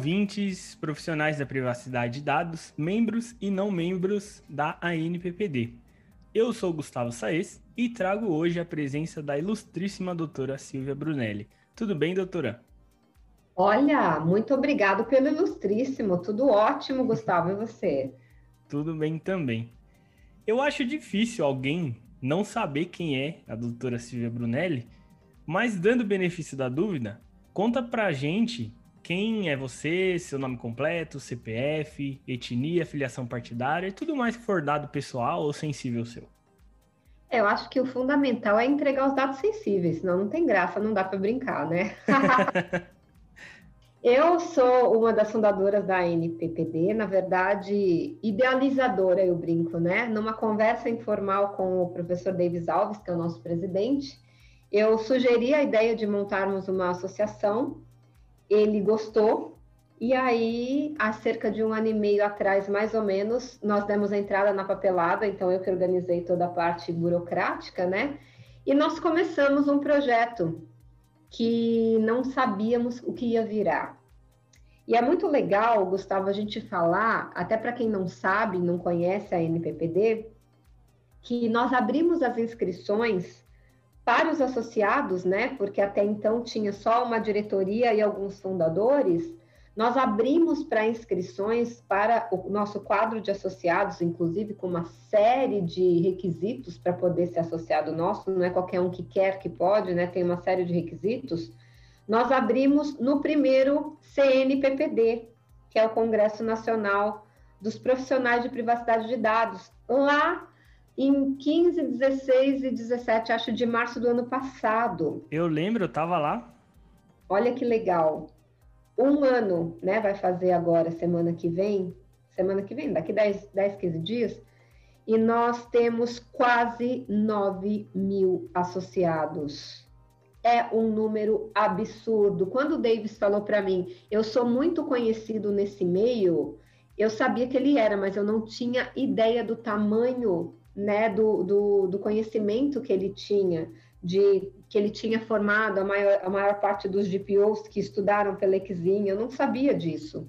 Ouvintes, profissionais da privacidade de dados, membros e não membros da ANPPD. Eu sou Gustavo Saez e trago hoje a presença da ilustríssima doutora Silvia Brunelli. Tudo bem, doutora? Olha, muito obrigado pelo ilustríssimo. Tudo ótimo, Gustavo, e você? Tudo bem também. Eu acho difícil alguém não saber quem é a doutora Silvia Brunelli, mas dando benefício da dúvida, conta pra gente quem é você, seu nome completo, CPF, etnia, filiação partidária e tudo mais que for dado pessoal ou sensível seu. Eu acho que o fundamental é entregar os dados sensíveis, senão não tem graça, não dá para brincar, né? Eu sou uma das fundadoras da NPPD, na verdade, idealizadora, eu brinco, né? Numa conversa informal com o professor Davis Alves, que é o nosso presidente, eu sugeri a ideia de montarmos uma associação, ele gostou, e aí, há cerca de um ano e meio atrás, mais ou menos, nós demos a entrada na papelada, então eu que organizei toda a parte burocrática, né? E nós começamos um projeto que não sabíamos o que ia virar. E é muito legal, Gustavo, a gente falar, até para quem não sabe, não conhece a NPPD, que nós abrimos as inscrições para os associados, né? Porque até então tinha só uma diretoria e alguns fundadores. Nós abrimos para inscrições para o nosso quadro de associados, inclusive com uma série de requisitos para poder ser associado nosso, não é qualquer um que quer que pode, né? Tem uma série de requisitos. Nós abrimos no primeiro CNPPD, que é o Congresso Nacional dos Profissionais de Privacidade de Dados, lá em 15, 16 e 17, acho, de março do ano passado. Eu lembro, eu estava lá. Olha que legal. Um ano, né? Vai fazer agora, semana que vem. Semana que vem, daqui 10, 10 15 dias. E nós temos quase 9 mil associados é um número absurdo. Quando o Davis falou para mim, eu sou muito conhecido nesse meio, eu sabia que ele era, mas eu não tinha ideia do tamanho, né, do, do, do conhecimento que ele tinha, de que ele tinha formado a maior, a maior parte dos GPOs que estudaram pela Exim, eu não sabia disso.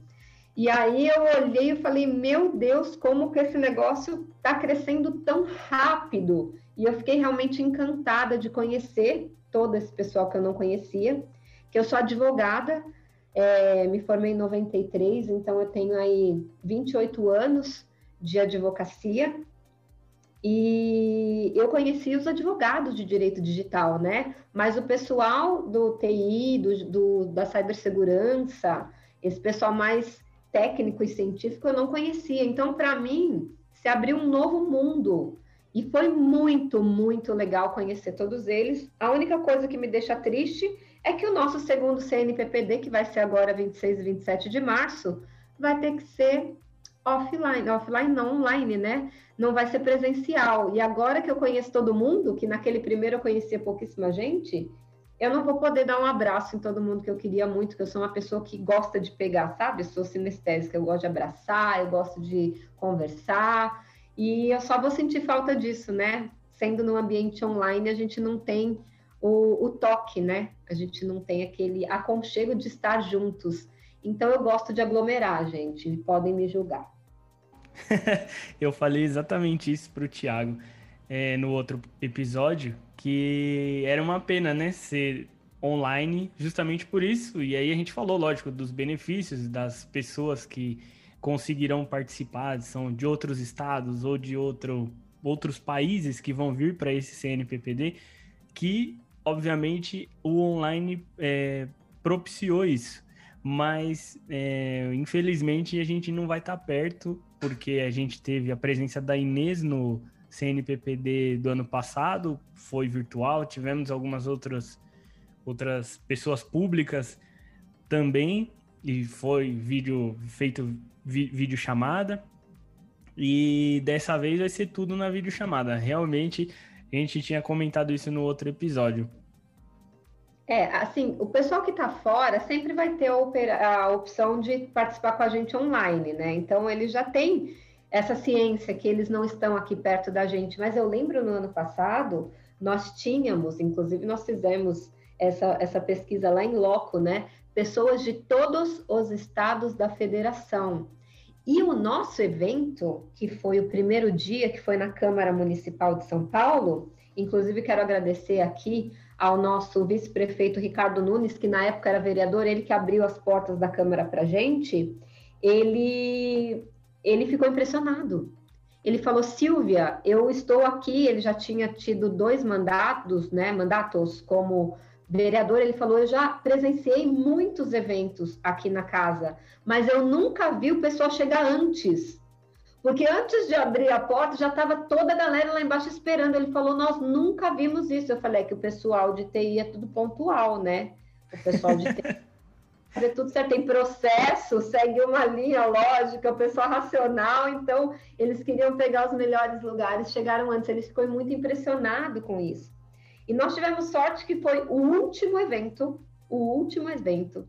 E aí eu olhei e falei, meu Deus, como que esse negócio está crescendo tão rápido? E eu fiquei realmente encantada de conhecer todo esse pessoal que eu não conhecia, que eu sou advogada, é, me formei em 93, então eu tenho aí 28 anos de advocacia, e eu conheci os advogados de direito digital, né? Mas o pessoal do TI, do, do, da cibersegurança, esse pessoal mais técnico e científico, eu não conhecia. Então, para mim, se abriu um novo mundo e foi muito, muito legal conhecer todos eles. A única coisa que me deixa triste é que o nosso segundo CNPPD, que vai ser agora 26 e 27 de março, vai ter que ser offline, offline não online, né? Não vai ser presencial. E agora que eu conheço todo mundo, que naquele primeiro eu conhecia pouquíssima gente, eu não vou poder dar um abraço em todo mundo que eu queria muito, que eu sou uma pessoa que gosta de pegar, sabe? Eu sou sinestésica, eu gosto de abraçar, eu gosto de conversar. E eu só vou sentir falta disso, né? Sendo no ambiente online, a gente não tem o, o toque, né? A gente não tem aquele aconchego de estar juntos. Então eu gosto de aglomerar, gente. Podem me julgar. eu falei exatamente isso para o Thiago é, no outro episódio, que era uma pena, né? Ser online justamente por isso. E aí a gente falou, lógico, dos benefícios das pessoas que conseguirão participar, são de outros estados ou de outro, outros países que vão vir para esse CNPPD, que obviamente o online é, propiciou isso. Mas é, infelizmente a gente não vai estar tá perto, porque a gente teve a presença da Inês no CNPPD do ano passado, foi virtual, tivemos algumas outras, outras pessoas públicas também, e foi vídeo feito vídeo chamada. E dessa vez vai ser tudo na videochamada. Realmente, a gente tinha comentado isso no outro episódio. É, assim, o pessoal que está fora sempre vai ter a, opção de participar com a gente online, né? Então, eles já têm essa ciência que eles não estão aqui perto da gente. Mas eu lembro no ano passado, nós tínhamos, inclusive, nós fizemos essa, essa pesquisa lá em loco, né? pessoas de todos os estados da federação. E o nosso evento, que foi o primeiro dia, que foi na Câmara Municipal de São Paulo, inclusive quero agradecer aqui ao nosso vice-prefeito Ricardo Nunes, que na época era vereador, ele que abriu as portas da Câmara para a gente, ele, ele ficou impressionado. Ele falou, Silvia, eu estou aqui, ele já tinha tido dois mandatos, né, mandatos como vereador, ele falou: Eu já presenciei muitos eventos aqui na casa, mas eu nunca vi o pessoal chegar antes. Porque antes de abrir a porta, já estava toda a galera lá embaixo esperando. Ele falou: Nós nunca vimos isso. Eu falei: é que o pessoal de TI é tudo pontual, né? O pessoal de TI. fazer tudo certo, tem processo, segue uma linha lógica, o pessoal racional, então eles queriam pegar os melhores lugares, chegaram antes, ele ficou muito impressionado com isso. E nós tivemos sorte que foi o último evento, o último evento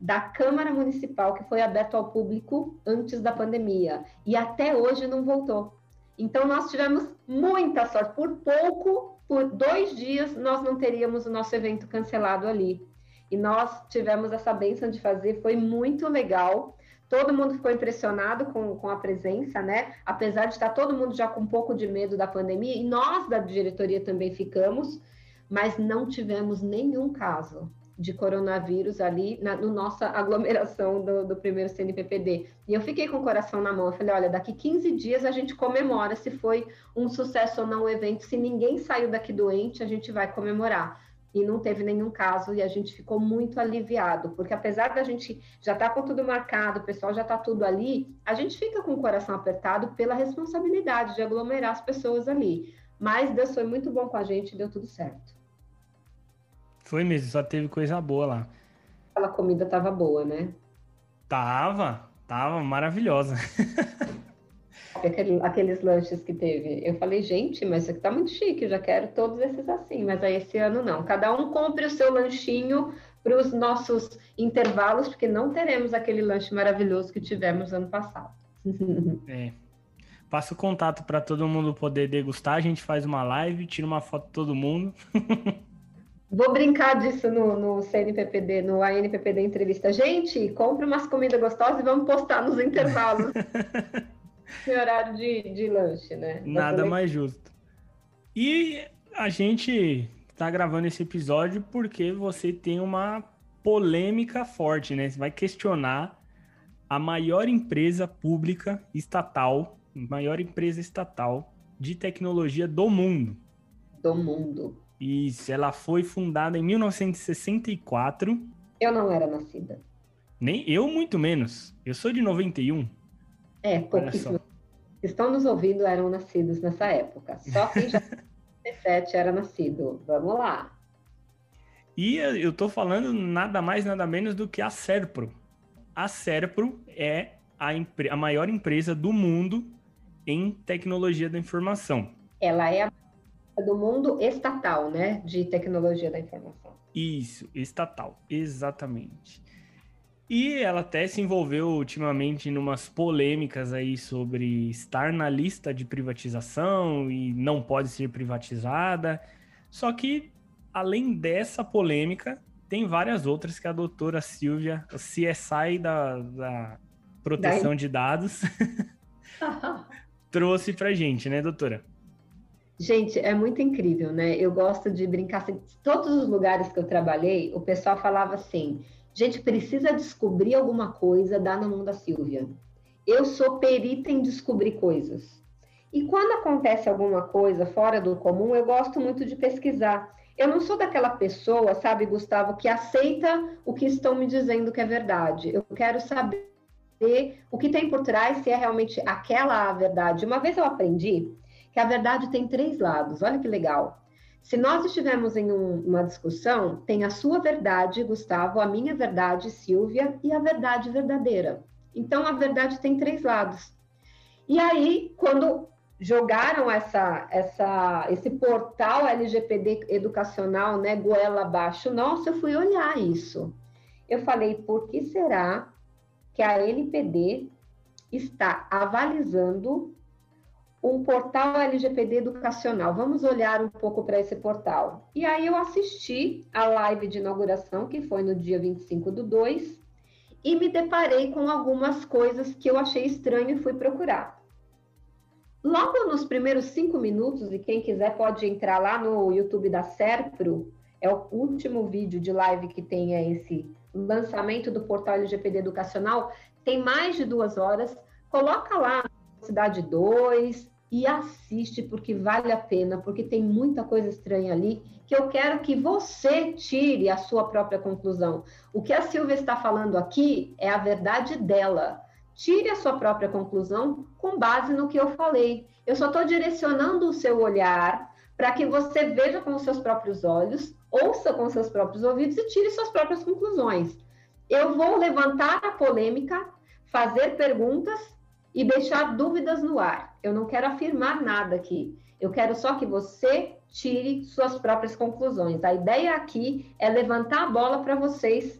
da Câmara Municipal que foi aberto ao público antes da pandemia e até hoje não voltou. Então nós tivemos muita sorte. Por pouco, por dois dias, nós não teríamos o nosso evento cancelado ali. E nós tivemos essa benção de fazer, foi muito legal. Todo mundo ficou impressionado com, com a presença, né? Apesar de estar todo mundo já com um pouco de medo da pandemia, e nós da diretoria também ficamos, mas não tivemos nenhum caso de coronavírus ali na no nossa aglomeração do, do, primeiro CNPPD. E eu fiquei com o coração na mão. Eu falei: olha, daqui 15 dias a gente comemora se foi um sucesso ou não o evento. Se ninguém saiu daqui doente, a gente vai comemorar. E não teve nenhum caso e a gente ficou muito aliviado, porque apesar da gente já estar tá com tudo marcado, o pessoal já está tudo ali, a gente fica com o coração apertado pela responsabilidade de aglomerar as pessoas ali. Mas Deus foi muito bom com a gente deu tudo certo. Foi mesmo, só teve coisa boa lá. Aquela comida tava boa, né? Tava, tava maravilhosa. Aquele, aqueles lanches que teve. Eu falei, gente, mas isso aqui tá muito chique, eu já quero todos esses assim, mas aí esse ano não. Cada um compre o seu lanchinho para os nossos intervalos, porque não teremos aquele lanche maravilhoso que tivemos ano passado. É. Passa o contato para todo mundo poder degustar, a gente faz uma live, tira uma foto de todo mundo. Vou brincar disso no, no CNPPD, no ANPPD entrevista. Gente, compre umas comidas gostosas e vamos postar nos intervalos. em horário de, de lanche, né? Nada mais justo. E a gente está gravando esse episódio porque você tem uma polêmica forte, né? Você vai questionar a maior empresa pública estatal, maior empresa estatal de tecnologia do mundo. Do mundo. Isso, ela foi fundada em 1964. Eu não era nascida. Nem eu, muito menos. Eu sou de 91. É, pouquíssimos estão nos ouvindo eram nascidos nessa época. Só quem já 17 era nascido. Vamos lá. E eu tô falando nada mais, nada menos do que a Serpro. A Serpro é a, a maior empresa do mundo em tecnologia da informação. Ela é a do mundo estatal, né? De tecnologia da informação. Isso, estatal, exatamente. E ela até se envolveu ultimamente em umas polêmicas aí sobre estar na lista de privatização e não pode ser privatizada. Só que, além dessa polêmica, tem várias outras que a doutora Silvia, a CSI da, da proteção Daí. de dados, trouxe pra gente, né, doutora? Gente, é muito incrível, né? Eu gosto de brincar. Assim, todos os lugares que eu trabalhei, o pessoal falava assim: gente precisa descobrir alguma coisa, dá na mão da Silvia. Eu sou perita em descobrir coisas. E quando acontece alguma coisa fora do comum, eu gosto muito de pesquisar. Eu não sou daquela pessoa, sabe, Gustavo, que aceita o que estão me dizendo que é verdade. Eu quero saber o que tem por trás, se é realmente aquela a verdade. Uma vez eu aprendi que a verdade tem três lados. Olha que legal. Se nós estivermos em um, uma discussão, tem a sua verdade, Gustavo, a minha verdade, Silvia, e a verdade verdadeira. Então, a verdade tem três lados. E aí, quando jogaram essa, essa, esse portal LGPD educacional, né, goela abaixo, nossa, eu fui olhar isso. Eu falei, por que será que a NPD está avalizando um portal LGPD educacional. Vamos olhar um pouco para esse portal. E aí eu assisti a live de inauguração, que foi no dia 25 do 2, e me deparei com algumas coisas que eu achei estranho e fui procurar. Logo nos primeiros cinco minutos, e quem quiser pode entrar lá no YouTube da Serpro, é o último vídeo de live que tem é esse lançamento do portal LGPD Educacional, tem mais de duas horas. Coloca lá Cidade 2 e assiste, porque vale a pena, porque tem muita coisa estranha ali que eu quero que você tire a sua própria conclusão. O que a Silvia está falando aqui é a verdade dela. Tire a sua própria conclusão com base no que eu falei. Eu só estou direcionando o seu olhar para que você veja com os seus próprios olhos, ouça com os seus próprios ouvidos e tire suas próprias conclusões. Eu vou levantar a polêmica, fazer perguntas e deixar dúvidas no ar. Eu não quero afirmar nada aqui. Eu quero só que você tire suas próprias conclusões. A ideia aqui é levantar a bola para vocês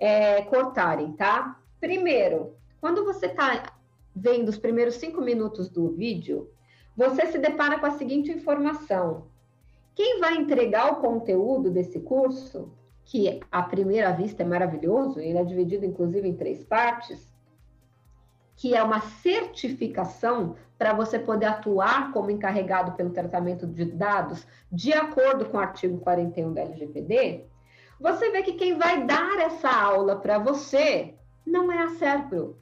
é, cortarem, tá? Primeiro, quando você está vendo os primeiros cinco minutos do vídeo, você se depara com a seguinte informação: quem vai entregar o conteúdo desse curso, que à primeira vista é maravilhoso, ele é dividido inclusive em três partes, que é uma certificação para você poder atuar como encarregado pelo tratamento de dados de acordo com o artigo 41 da LGPD, você vê que quem vai dar essa aula para você não é a Serpro,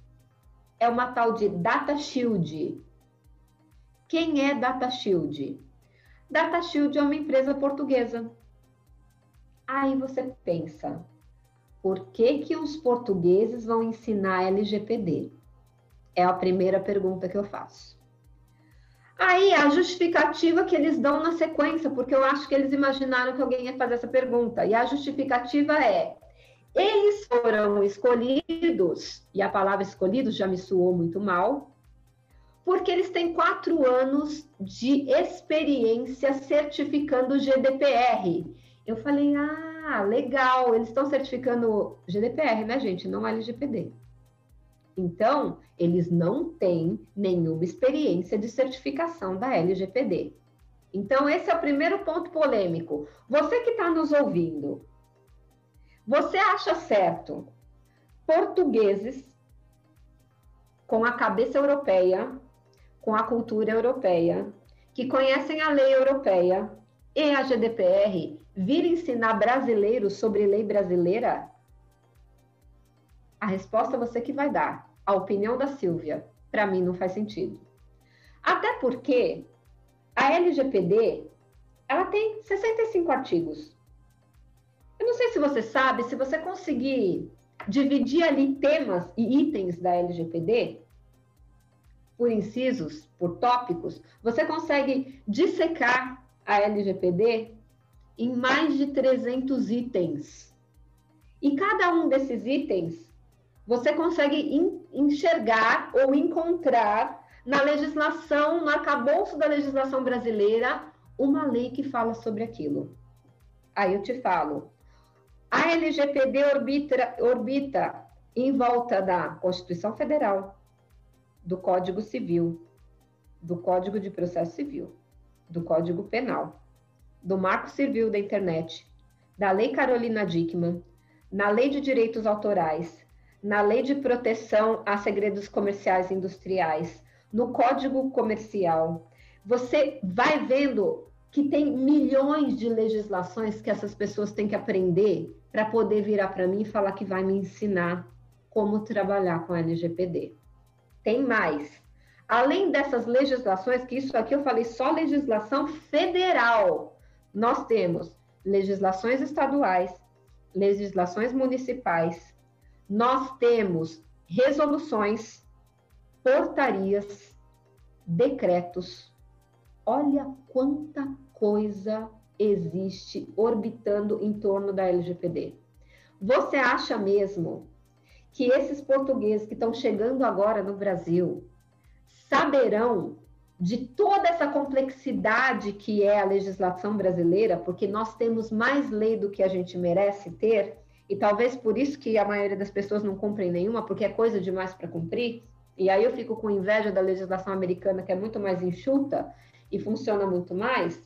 é uma tal de Data Shield. Quem é Data Shield? Data Shield é uma empresa portuguesa. Aí você pensa, por que, que os portugueses vão ensinar LGPD? É a primeira pergunta que eu faço. Aí a justificativa que eles dão na sequência, porque eu acho que eles imaginaram que alguém ia fazer essa pergunta. E a justificativa é: eles foram escolhidos, e a palavra escolhidos já me soou muito mal, porque eles têm quatro anos de experiência certificando GDPR. Eu falei, ah, legal, eles estão certificando GDPR, né, gente? Não LGPD. Então, eles não têm nenhuma experiência de certificação da LGPD. Então, esse é o primeiro ponto polêmico. Você que está nos ouvindo, você acha certo portugueses com a cabeça europeia, com a cultura europeia, que conhecem a lei europeia e a GDPR, vir ensinar brasileiros sobre lei brasileira? A resposta você que vai dar. A opinião da Silvia, para mim, não faz sentido. Até porque a LGPD, ela tem 65 artigos. Eu não sei se você sabe, se você conseguir dividir ali temas e itens da LGPD, por incisos, por tópicos, você consegue dissecar a LGPD em mais de 300 itens. E cada um desses itens você consegue enxergar ou encontrar na legislação, no arcabouço da legislação brasileira, uma lei que fala sobre aquilo. Aí eu te falo. A LGPD orbita, orbita em volta da Constituição Federal, do Código Civil, do Código de Processo Civil, do Código Penal, do Marco Civil da Internet, da Lei Carolina Dickmann, na Lei de Direitos Autorais, na Lei de Proteção a Segredos Comerciais e Industriais, no Código Comercial. Você vai vendo que tem milhões de legislações que essas pessoas têm que aprender para poder virar para mim e falar que vai me ensinar como trabalhar com LGPD. Tem mais. Além dessas legislações, que isso aqui eu falei só legislação federal, nós temos legislações estaduais, legislações municipais, nós temos resoluções, portarias, decretos. Olha quanta coisa existe orbitando em torno da LGPD. Você acha mesmo que esses portugueses que estão chegando agora no Brasil saberão de toda essa complexidade que é a legislação brasileira, porque nós temos mais lei do que a gente merece ter? E talvez por isso que a maioria das pessoas não cumprem nenhuma, porque é coisa demais para cumprir, e aí eu fico com inveja da legislação americana, que é muito mais enxuta e funciona muito mais,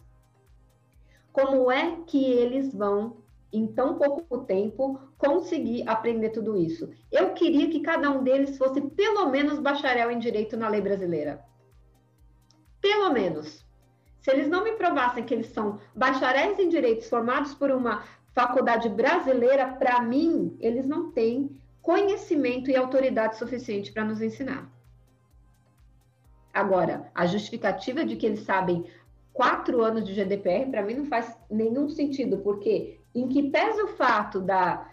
como é que eles vão, em tão pouco tempo, conseguir aprender tudo isso? Eu queria que cada um deles fosse pelo menos bacharel em direito na lei brasileira. Pelo menos. Se eles não me provassem que eles são bacharéis em direitos formados por uma faculdade brasileira, para mim, eles não têm conhecimento e autoridade suficiente para nos ensinar. Agora, a justificativa de que eles sabem quatro anos de GDPR, para mim não faz nenhum sentido, porque em que pesa o fato da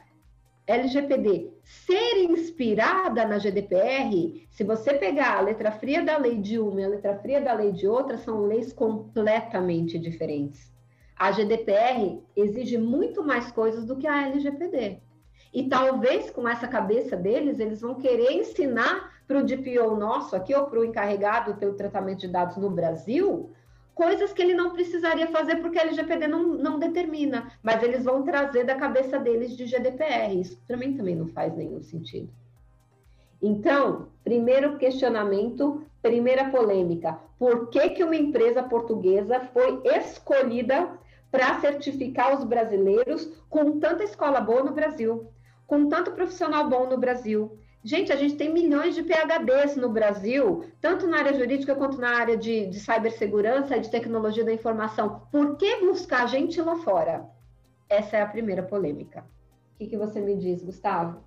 LGPD ser inspirada na GDPR, se você pegar a letra fria da lei de uma e a letra fria da lei de outra, são leis completamente diferentes. A GDPR exige muito mais coisas do que a LGPD. E talvez com essa cabeça deles, eles vão querer ensinar para o DPO nosso aqui, ou para o encarregado pelo tratamento de dados no Brasil, coisas que ele não precisaria fazer porque a LGPD não, não determina, mas eles vão trazer da cabeça deles de GDPR. Isso para mim também não faz nenhum sentido. Então, primeiro questionamento, primeira polêmica: por que, que uma empresa portuguesa foi escolhida para certificar os brasileiros com tanta escola boa no Brasil, com tanto profissional bom no Brasil? Gente, a gente tem milhões de PHDs no Brasil, tanto na área jurídica quanto na área de, de cibersegurança e de tecnologia da informação. Por que buscar gente lá fora? Essa é a primeira polêmica. O que, que você me diz, Gustavo?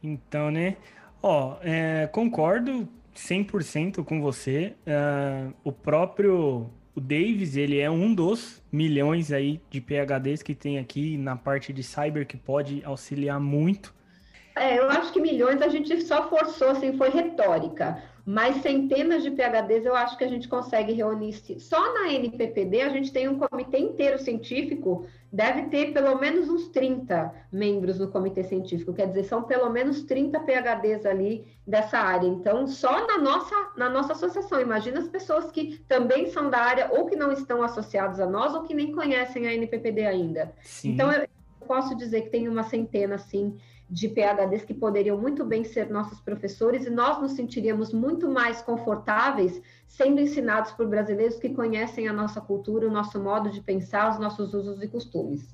Então, né? Ó, é, concordo 100% com você. É, o próprio o Davis, ele é um dos milhões aí de PHDs que tem aqui na parte de cyber que pode auxiliar muito é, eu acho que milhões a gente só forçou, assim, foi retórica. Mas centenas de PHDs eu acho que a gente consegue reunir. Só na NPPD a gente tem um comitê inteiro científico, deve ter pelo menos uns 30 membros no comitê científico, quer dizer, são pelo menos 30 PHDs ali dessa área. Então, só na nossa, na nossa associação, imagina as pessoas que também são da área ou que não estão associados a nós ou que nem conhecem a NPPD ainda. Sim. Então, eu posso dizer que tem uma centena, assim, de PHDs que poderiam muito bem ser nossos professores e nós nos sentiríamos muito mais confortáveis sendo ensinados por brasileiros que conhecem a nossa cultura, o nosso modo de pensar, os nossos usos e costumes.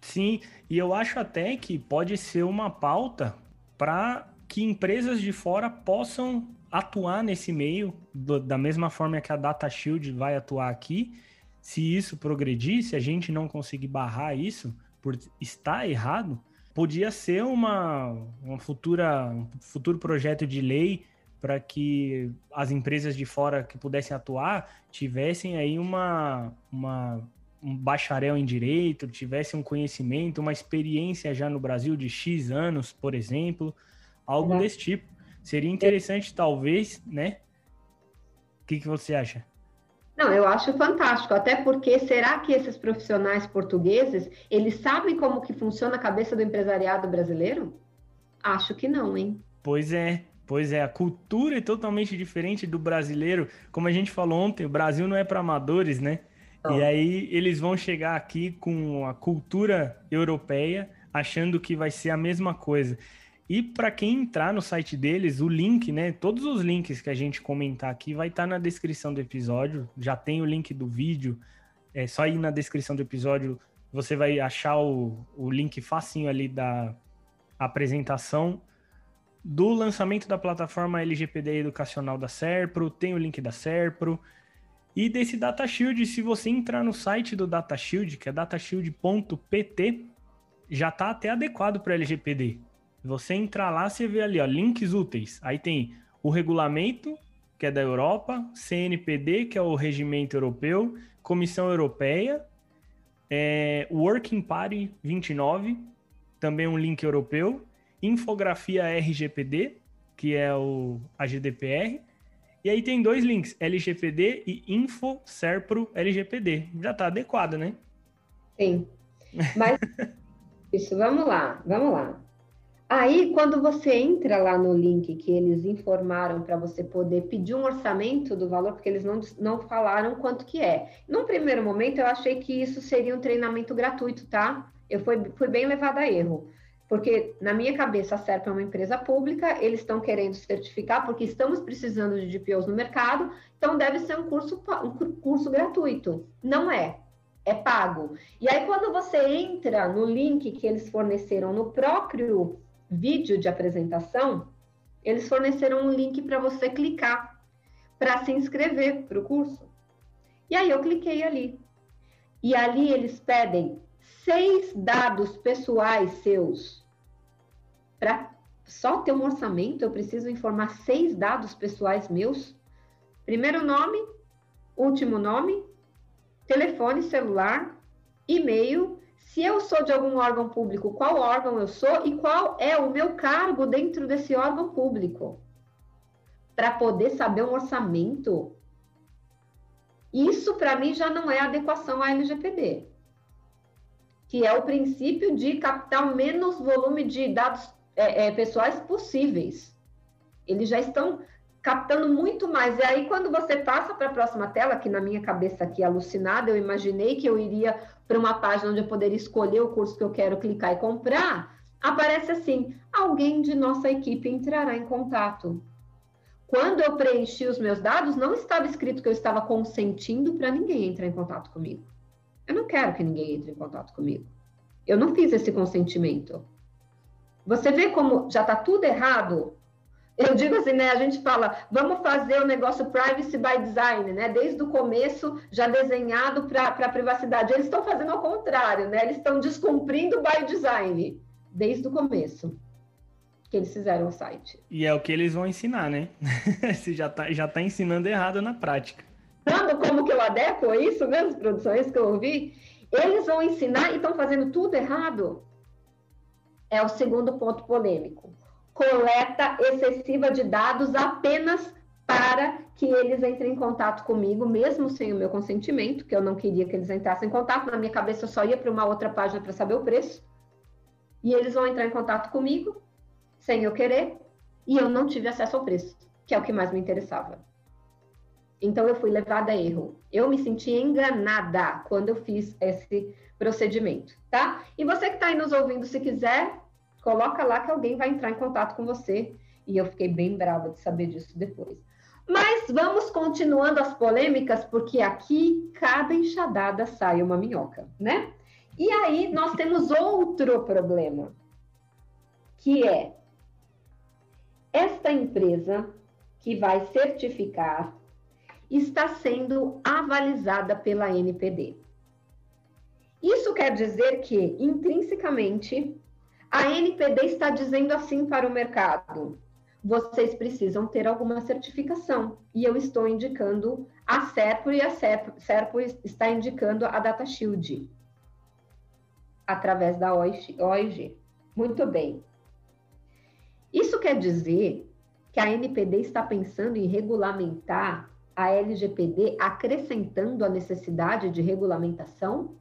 Sim, e eu acho até que pode ser uma pauta para que empresas de fora possam atuar nesse meio do, da mesma forma que a Data Shield vai atuar aqui. Se isso progredir, se a gente não conseguir barrar isso por estar errado, podia ser uma, uma futura, um futuro projeto de lei para que as empresas de fora que pudessem atuar tivessem aí uma, uma, um bacharel em direito, tivessem um conhecimento, uma experiência já no Brasil de X anos, por exemplo, algo desse tipo. Seria interessante, talvez, né? O que, que você acha? Não, eu acho fantástico, até porque será que esses profissionais portugueses, eles sabem como que funciona a cabeça do empresariado brasileiro? Acho que não, hein? Pois é, pois é, a cultura é totalmente diferente do brasileiro. Como a gente falou ontem, o Brasil não é para amadores, né? Não. E aí eles vão chegar aqui com a cultura europeia, achando que vai ser a mesma coisa. E para quem entrar no site deles, o link, né? Todos os links que a gente comentar aqui vai estar tá na descrição do episódio. Já tem o link do vídeo. É só ir na descrição do episódio, você vai achar o, o link facinho ali da apresentação do lançamento da plataforma LGPD Educacional da Serpro, tem o link da Serpro. E desse DataShield, se você entrar no site do DataShield, que é datashield.pt, já está até adequado para LGPD. Você entrar lá, você vê ali, ó, links úteis. Aí tem o regulamento, que é da Europa, CNPD, que é o regimento europeu, Comissão Europeia, é, Working Party 29, também um link europeu, infografia RGPD, que é o, a GDPR, e aí tem dois links, LGPD e Info Serpro LGPD. Já está adequado, né? Sim. Mas isso, vamos lá, vamos lá. Aí, quando você entra lá no link que eles informaram para você poder pedir um orçamento do valor, porque eles não, não falaram quanto que é. Num primeiro momento, eu achei que isso seria um treinamento gratuito, tá? Eu fui, fui bem levada a erro. Porque, na minha cabeça, a SERP é uma empresa pública, eles estão querendo certificar, porque estamos precisando de DPOs no mercado, então deve ser um curso, um curso gratuito. Não é, é pago. E aí, quando você entra no link que eles forneceram no próprio vídeo de apresentação, eles forneceram um link para você clicar para se inscrever para o curso. E aí eu cliquei ali. E ali eles pedem seis dados pessoais seus. Para só ter um orçamento, eu preciso informar seis dados pessoais meus. Primeiro nome, último nome, telefone celular, e-mail. Se eu sou de algum órgão público, qual órgão eu sou e qual é o meu cargo dentro desse órgão público. Para poder saber um orçamento. Isso, para mim, já não é adequação à LGPD que é o princípio de captar o menos volume de dados é, é, pessoais possíveis. Eles já estão captando muito mais. E aí, quando você passa para a próxima tela, que na minha cabeça aqui alucinada, eu imaginei que eu iria para uma página onde eu poderia escolher o curso que eu quero clicar e comprar, aparece assim: alguém de nossa equipe entrará em contato. Quando eu preenchi os meus dados, não estava escrito que eu estava consentindo para ninguém entrar em contato comigo. Eu não quero que ninguém entre em contato comigo. Eu não fiz esse consentimento. Você vê como já está tudo errado? Eu digo assim, né? A gente fala, vamos fazer o negócio privacy by design, né? Desde o começo, já desenhado para a privacidade. Eles estão fazendo ao contrário, né? Eles estão descumprindo by design, desde o começo que eles fizeram o site. E é o que eles vão ensinar, né? Se já está já tá ensinando errado na prática como que eu adequo isso mesmo, produções que eu ouvi? Eles vão ensinar e estão fazendo tudo errado. É o segundo ponto polêmico. Coleta excessiva de dados apenas para que eles entrem em contato comigo, mesmo sem o meu consentimento, que eu não queria que eles entrassem em contato. Na minha cabeça, eu só ia para uma outra página para saber o preço. E eles vão entrar em contato comigo, sem eu querer, e eu não tive acesso ao preço, que é o que mais me interessava. Então eu fui levada a erro. Eu me senti enganada quando eu fiz esse procedimento, tá? E você que está aí nos ouvindo, se quiser, coloca lá que alguém vai entrar em contato com você. E eu fiquei bem brava de saber disso depois. Mas vamos continuando as polêmicas, porque aqui cada enxadada sai uma minhoca, né? E aí nós temos outro problema, que é esta empresa que vai certificar está sendo avalizada pela NPD. Isso quer dizer que, intrinsecamente, a NPD está dizendo assim para o mercado: vocês precisam ter alguma certificação. E eu estou indicando a Serpo e a Serpo está indicando a Data Shield através da OIG. Muito bem. Isso quer dizer que a NPD está pensando em regulamentar a LGPD acrescentando a necessidade de regulamentação?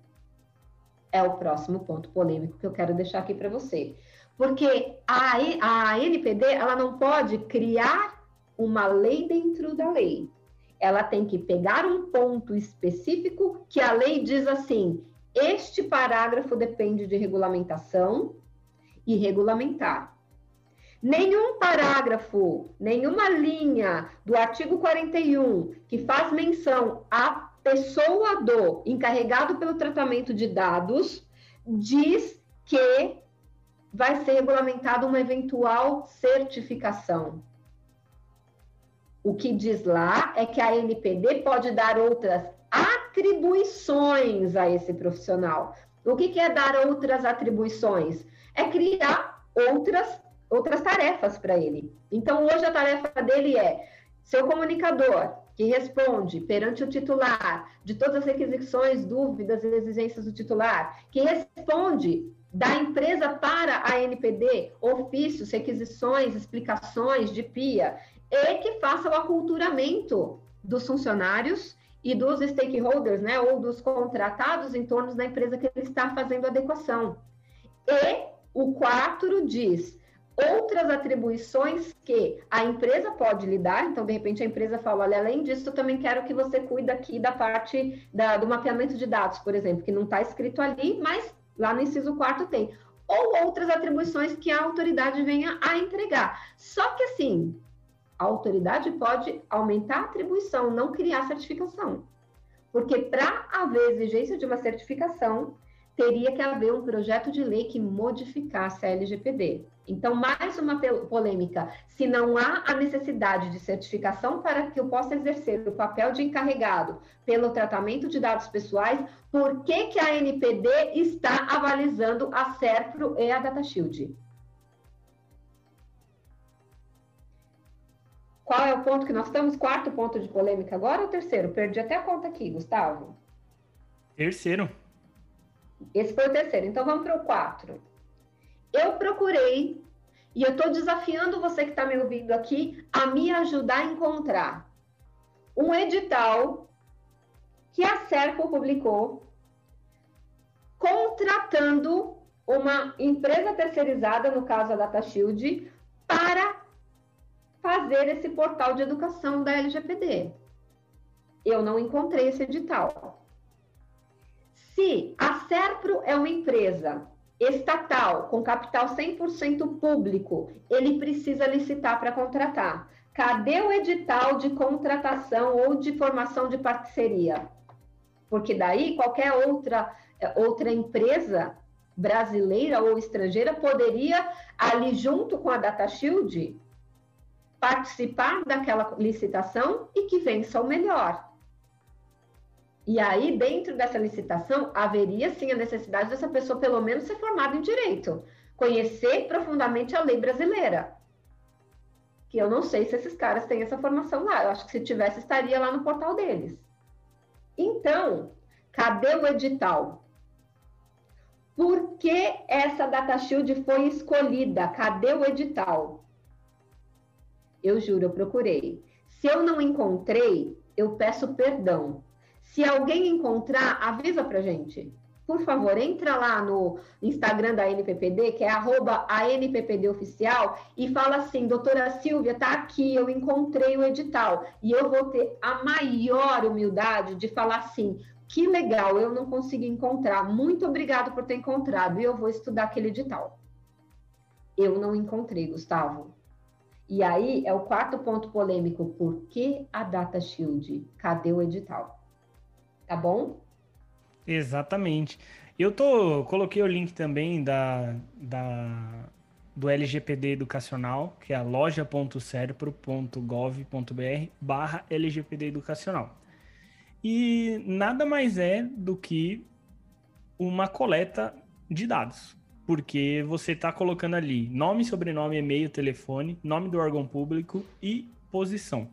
É o próximo ponto polêmico que eu quero deixar aqui para você. Porque a, a NPD ela não pode criar uma lei dentro da lei. Ela tem que pegar um ponto específico que a lei diz assim: este parágrafo depende de regulamentação e regulamentar. Nenhum parágrafo, nenhuma linha do artigo 41 que faz menção à pessoa do encarregado pelo tratamento de dados diz que vai ser regulamentada uma eventual certificação. O que diz lá é que a NPD pode dar outras atribuições a esse profissional. O que, que é dar outras atribuições? É criar outras outras tarefas para ele. Então, hoje a tarefa dele é ser o comunicador que responde perante o titular de todas as requisições, dúvidas e exigências do titular, que responde da empresa para a NPD, ofícios, requisições, explicações de PIA, e que faça o aculturamento dos funcionários e dos stakeholders, né, ou dos contratados em torno da empresa que ele está fazendo adequação. E o 4 diz outras atribuições que a empresa pode lhe dar. Então, de repente, a empresa fala: olha, além disso, eu também quero que você cuide aqui da parte da, do mapeamento de dados, por exemplo, que não está escrito ali, mas lá no inciso quarto tem. ou outras atribuições que a autoridade venha a entregar. Só que assim, a autoridade pode aumentar a atribuição, não criar certificação. Porque para haver exigência de uma certificação, teria que haver um projeto de lei que modificasse a LGPD. Então, mais uma polêmica. Se não há a necessidade de certificação para que eu possa exercer o papel de encarregado pelo tratamento de dados pessoais, por que, que a NPD está avalizando a SERPRO e a DataShield? Qual é o ponto que nós estamos? Quarto ponto de polêmica agora ou terceiro? Perdi até a conta aqui, Gustavo. Terceiro. Esse foi o terceiro. Então vamos para o quatro. Eu procurei e eu estou desafiando você que está me ouvindo aqui a me ajudar a encontrar um edital que a Serco publicou contratando uma empresa terceirizada, no caso a DataShield, para fazer esse portal de educação da LGPD. Eu não encontrei esse edital. Se a Serpro é uma empresa estatal, com capital 100% público, ele precisa licitar para contratar. Cadê o edital de contratação ou de formação de parceria? Porque daí qualquer outra, outra empresa brasileira ou estrangeira poderia, ali junto com a DataShield, participar daquela licitação e que vença o melhor. E aí, dentro dessa licitação, haveria sim a necessidade dessa pessoa, pelo menos, ser formada em direito, conhecer profundamente a lei brasileira. Que eu não sei se esses caras têm essa formação lá. Eu acho que se tivesse, estaria lá no portal deles. Então, cadê o edital? Por que essa data shield foi escolhida? Cadê o edital? Eu juro, eu procurei. Se eu não encontrei, eu peço perdão se alguém encontrar, avisa pra gente. Por favor, entra lá no Instagram da NPPD, que é arroba ANPPDoficial, e fala assim, doutora Silvia, tá aqui, eu encontrei o edital. E eu vou ter a maior humildade de falar assim, que legal, eu não consegui encontrar. Muito obrigado por ter encontrado. E eu vou estudar aquele edital. Eu não encontrei, Gustavo. E aí é o quarto ponto polêmico. Por que a Data Shield? Cadê o edital? Tá bom? Exatamente. Eu tô coloquei o link também da, da do LGPD educacional, que é a loja.serpro.gov.br barra LGPD educacional. E nada mais é do que uma coleta de dados, porque você está colocando ali nome, sobrenome, e-mail, telefone, nome do órgão público e posição.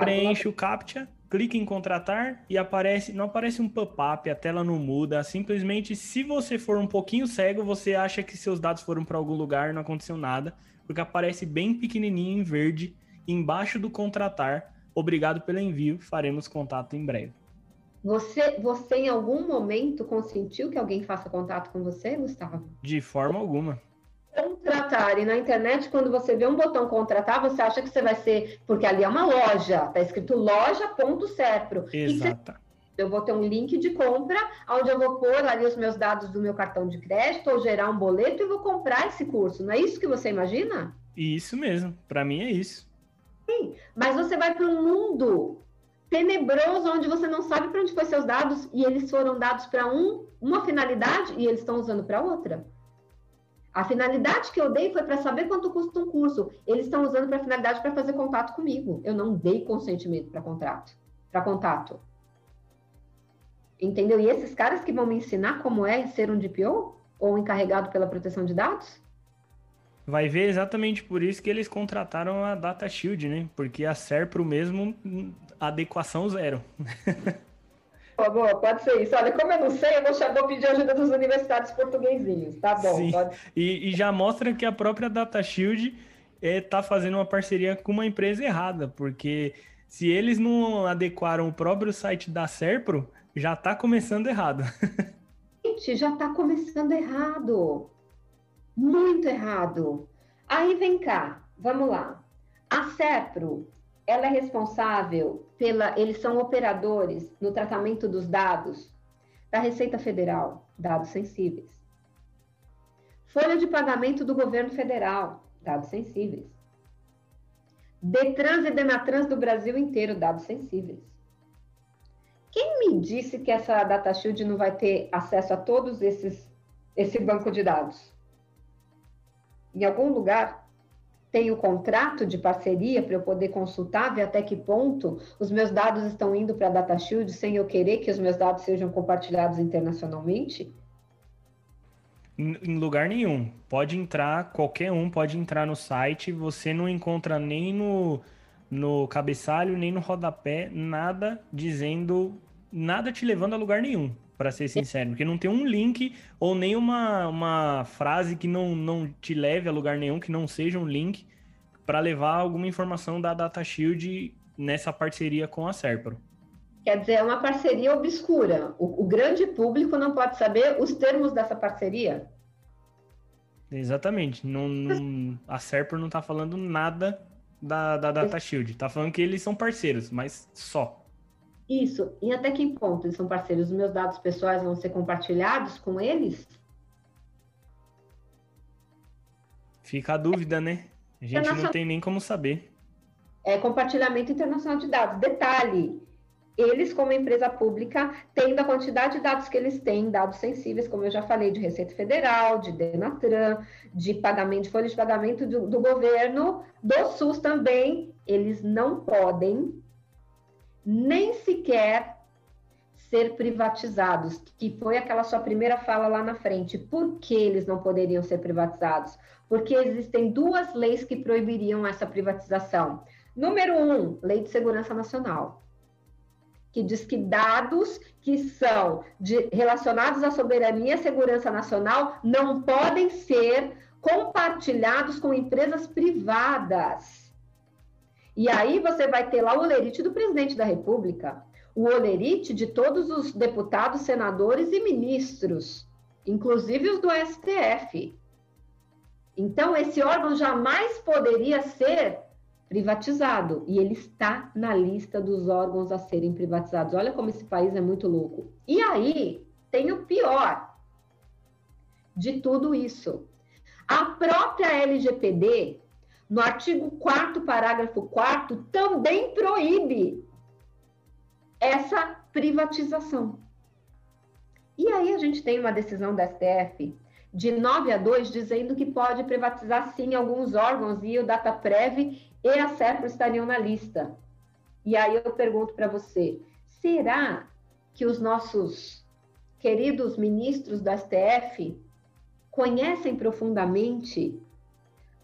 Preenche o CAPTCHA clica em contratar e aparece, não aparece um pop-up, a tela não muda, simplesmente se você for um pouquinho cego, você acha que seus dados foram para algum lugar e não aconteceu nada, porque aparece bem pequenininho em verde embaixo do contratar. Obrigado pelo envio, faremos contato em breve. Você, você em algum momento consentiu que alguém faça contato com você, Gustavo? De forma alguma contratar. E na internet, quando você vê um botão contratar, você acha que você vai ser. Porque ali é uma loja, tá escrito loja.serpro. Exato. Eu vou ter um link de compra, onde eu vou pôr ali os meus dados do meu cartão de crédito, ou gerar um boleto e vou comprar esse curso. Não é isso que você imagina? Isso mesmo. Para mim é isso. Sim, mas você vai para um mundo tenebroso onde você não sabe para onde foi seus dados e eles foram dados para um, uma finalidade e eles estão usando para outra. A finalidade que eu dei foi para saber quanto custa um curso. Eles estão usando para finalidade para fazer contato comigo. Eu não dei consentimento para contrato, para contato. Entendeu? E esses caras que vão me ensinar como é ser um DPO ou encarregado pela proteção de dados? Vai ver exatamente por isso que eles contrataram a Data Shield, né? Porque a Serpro mesmo adequação zero. Boa, pode ser isso. Olha, como eu não sei, eu vou, vou pedir ajuda dos universitários portuguesinhos. Tá bom. Sim. Pode... E, e, já mostra que a própria DataShield está é, fazendo uma parceria com uma empresa errada, porque se eles não adequaram o próprio site da Serpro, já está começando errado. Gente, já está começando errado. Muito errado. Aí vem cá, vamos lá. A Serpro ela é responsável pela. Eles são operadores no tratamento dos dados da Receita Federal, dados sensíveis. Folha de pagamento do governo federal, dados sensíveis. Detrans e Denatrans do Brasil inteiro, dados sensíveis. Quem me disse que essa data shield não vai ter acesso a todos esses esse banco de dados? Em algum lugar tem o contrato de parceria para eu poder consultar, ver até que ponto os meus dados estão indo para a Data Shield sem eu querer que os meus dados sejam compartilhados internacionalmente? Em lugar nenhum. Pode entrar, qualquer um pode entrar no site, você não encontra nem no, no cabeçalho, nem no rodapé, nada dizendo, nada te levando a lugar nenhum para ser sincero, porque não tem um link ou nem uma, uma frase que não, não te leve a lugar nenhum, que não seja um link para levar alguma informação da Data Shield nessa parceria com a Serpro. Quer dizer, é uma parceria obscura. O, o grande público não pode saber os termos dessa parceria. Exatamente. Não, não, a Serpro não está falando nada da, da Data Shield. Está falando que eles são parceiros, mas só. Isso. E até que ponto eles são parceiros? Os meus dados pessoais vão ser compartilhados com eles? Fica a dúvida, né? A gente não tem nem como saber. É compartilhamento internacional de dados. Detalhe: eles, como empresa pública, tendo a quantidade de dados que eles têm, dados sensíveis, como eu já falei, de Receita Federal, de Denatran, de pagamento, de folha de pagamento do, do governo, do SUS também, eles não podem nem sequer ser privatizados, que foi aquela sua primeira fala lá na frente. Por que eles não poderiam ser privatizados? Porque existem duas leis que proibiriam essa privatização. Número um, Lei de Segurança Nacional, que diz que dados que são de, relacionados à soberania e segurança nacional não podem ser compartilhados com empresas privadas. E aí você vai ter lá o olerite do presidente da República, o olerite de todos os deputados, senadores e ministros, inclusive os do STF. Então, esse órgão jamais poderia ser privatizado e ele está na lista dos órgãos a serem privatizados. Olha como esse país é muito louco. E aí tem o pior de tudo isso. A própria LGPD no artigo 4 parágrafo 4 também proíbe essa privatização. E aí a gente tem uma decisão da STF de 9 a 2 dizendo que pode privatizar sim alguns órgãos e o Dataprev e a CEPRO estariam na lista. E aí eu pergunto para você, será que os nossos queridos ministros da STF conhecem profundamente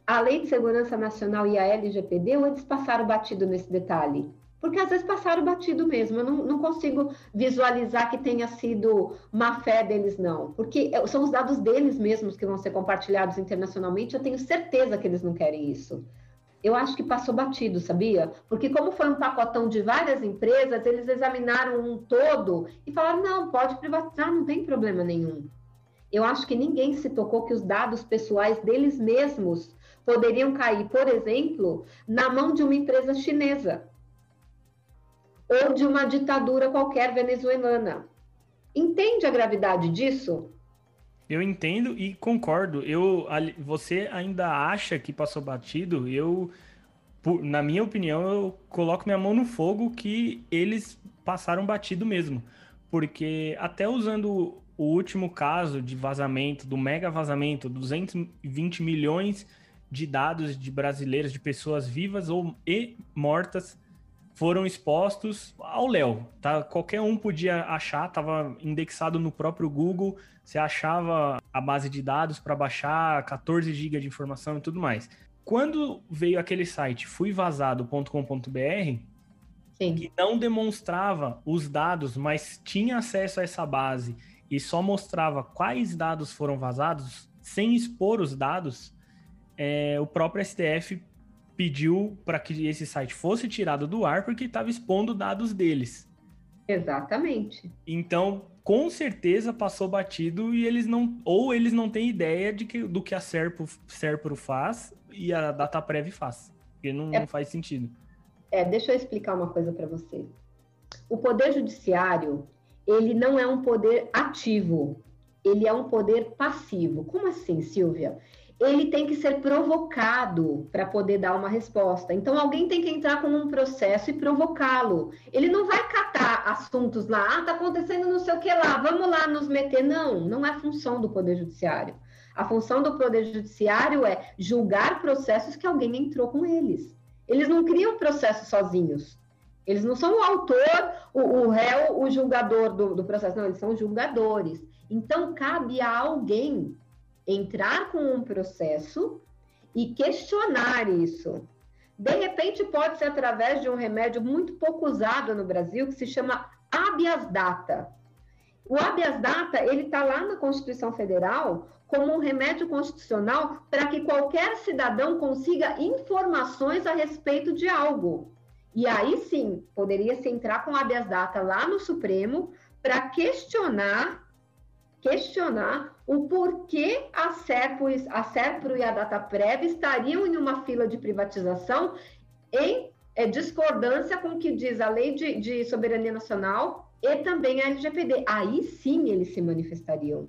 a Lei de Segurança Nacional e a LGPD, ou eles passaram batido nesse detalhe? Porque às vezes passaram batido mesmo, eu não, não consigo visualizar que tenha sido má fé deles, não. Porque são os dados deles mesmos que vão ser compartilhados internacionalmente, eu tenho certeza que eles não querem isso. Eu acho que passou batido, sabia? Porque como foi um pacotão de várias empresas, eles examinaram um todo e falaram, não, pode privatizar, não tem problema nenhum. Eu acho que ninguém se tocou que os dados pessoais deles mesmos poderiam cair, por exemplo, na mão de uma empresa chinesa ou de uma ditadura qualquer venezuelana. Entende a gravidade disso? Eu entendo e concordo. Eu, você ainda acha que passou batido? Eu, na minha opinião, eu coloco minha mão no fogo que eles passaram batido mesmo, porque até usando o último caso de vazamento, do mega vazamento, 220 milhões de dados de brasileiros, de pessoas vivas ou e mortas, foram expostos ao Léo. Tá? Qualquer um podia achar, estava indexado no próprio Google, você achava a base de dados para baixar 14 GB de informação e tudo mais. Quando veio aquele site fuivazado.com.br, que não demonstrava os dados, mas tinha acesso a essa base e só mostrava quais dados foram vazados, sem expor os dados, é, o próprio STF pediu para que esse site fosse tirado do ar porque estava expondo dados deles. Exatamente. Então, com certeza passou batido e eles não ou eles não têm ideia de que, do que a Serpro, Serpro faz e a DataPrev faz, porque não, é, não faz sentido. É, deixa eu explicar uma coisa para você. O poder judiciário, ele não é um poder ativo, ele é um poder passivo. Como assim, Silvia? Ele tem que ser provocado para poder dar uma resposta. Então, alguém tem que entrar com um processo e provocá-lo. Ele não vai catar assuntos lá, ah, tá acontecendo não sei o que lá, vamos lá nos meter. Não, não é função do Poder Judiciário. A função do Poder Judiciário é julgar processos que alguém entrou com eles. Eles não criam processos sozinhos. Eles não são o autor, o, o réu, o julgador do, do processo. Não, eles são julgadores. Então, cabe a alguém entrar com um processo e questionar isso. De repente, pode ser através de um remédio muito pouco usado no Brasil, que se chama habeas data. O habeas data, ele está lá na Constituição Federal como um remédio constitucional para que qualquer cidadão consiga informações a respeito de algo. E aí sim, poderia se entrar com habeas data lá no Supremo para questionar questionar o porquê a Serpro, a Serpro e a Dataprev estariam em uma fila de privatização em é, discordância com o que diz a Lei de, de Soberania Nacional e também a LGPD. Aí sim eles se manifestariam.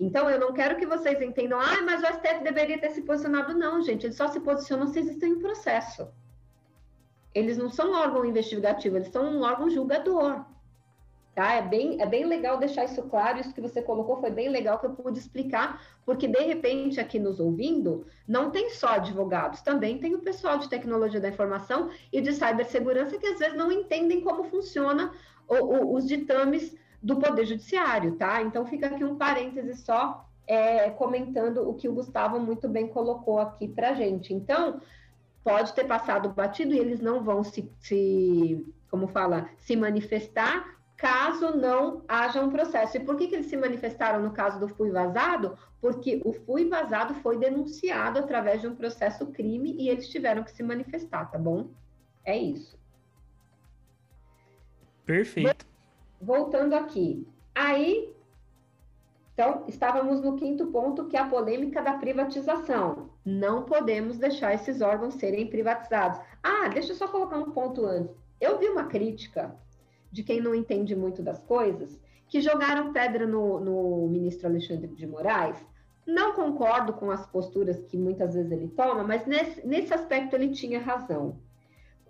Então, eu não quero que vocês entendam, ah, mas o STF deveria ter se posicionado. Não, gente, eles só se posicionam se existem em processo. Eles não são órgão investigativo, eles são um órgão julgador. Tá? É, bem, é bem legal deixar isso claro, isso que você colocou foi bem legal que eu pude explicar, porque de repente aqui nos ouvindo, não tem só advogados, também tem o pessoal de tecnologia da informação e de cibersegurança que às vezes não entendem como funciona o, o, os ditames do Poder Judiciário, tá? Então fica aqui um parêntese só é, comentando o que o Gustavo muito bem colocou aqui para gente. Então, pode ter passado batido e eles não vão se, se como fala, se manifestar caso não haja um processo. E por que, que eles se manifestaram no caso do fui vazado? Porque o fui vazado foi denunciado através de um processo crime e eles tiveram que se manifestar, tá bom? É isso. Perfeito. Voltando aqui. Aí, então, estávamos no quinto ponto, que é a polêmica da privatização. Não podemos deixar esses órgãos serem privatizados. Ah, deixa eu só colocar um ponto antes. Eu vi uma crítica de quem não entende muito das coisas, que jogaram pedra no, no ministro Alexandre de Moraes. Não concordo com as posturas que muitas vezes ele toma, mas nesse, nesse aspecto ele tinha razão.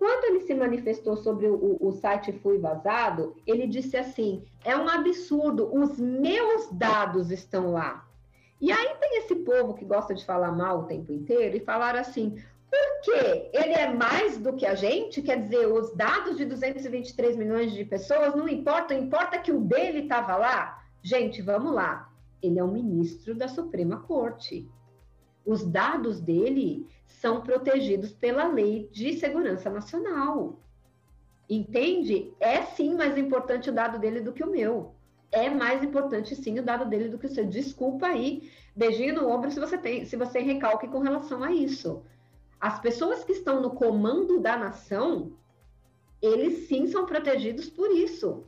Quando ele se manifestou sobre o, o, site Fui Vazado, ele disse assim: é um absurdo, os meus dados estão lá. E aí tem esse povo que gosta de falar mal o tempo inteiro e falar assim: porque ele é mais do que a gente, quer dizer, os dados de 223 milhões de pessoas não importam, importa que o dele estava lá. Gente, vamos lá. Ele é um ministro da Suprema Corte. Os dados dele são protegidos pela Lei de Segurança Nacional. Entende? É sim mais importante o dado dele do que o meu. É mais importante sim o dado dele do que o seu. Desculpa aí, beijinho no ombro se você tem, se você recalque com relação a isso as pessoas que estão no comando da nação, eles sim são protegidos por isso.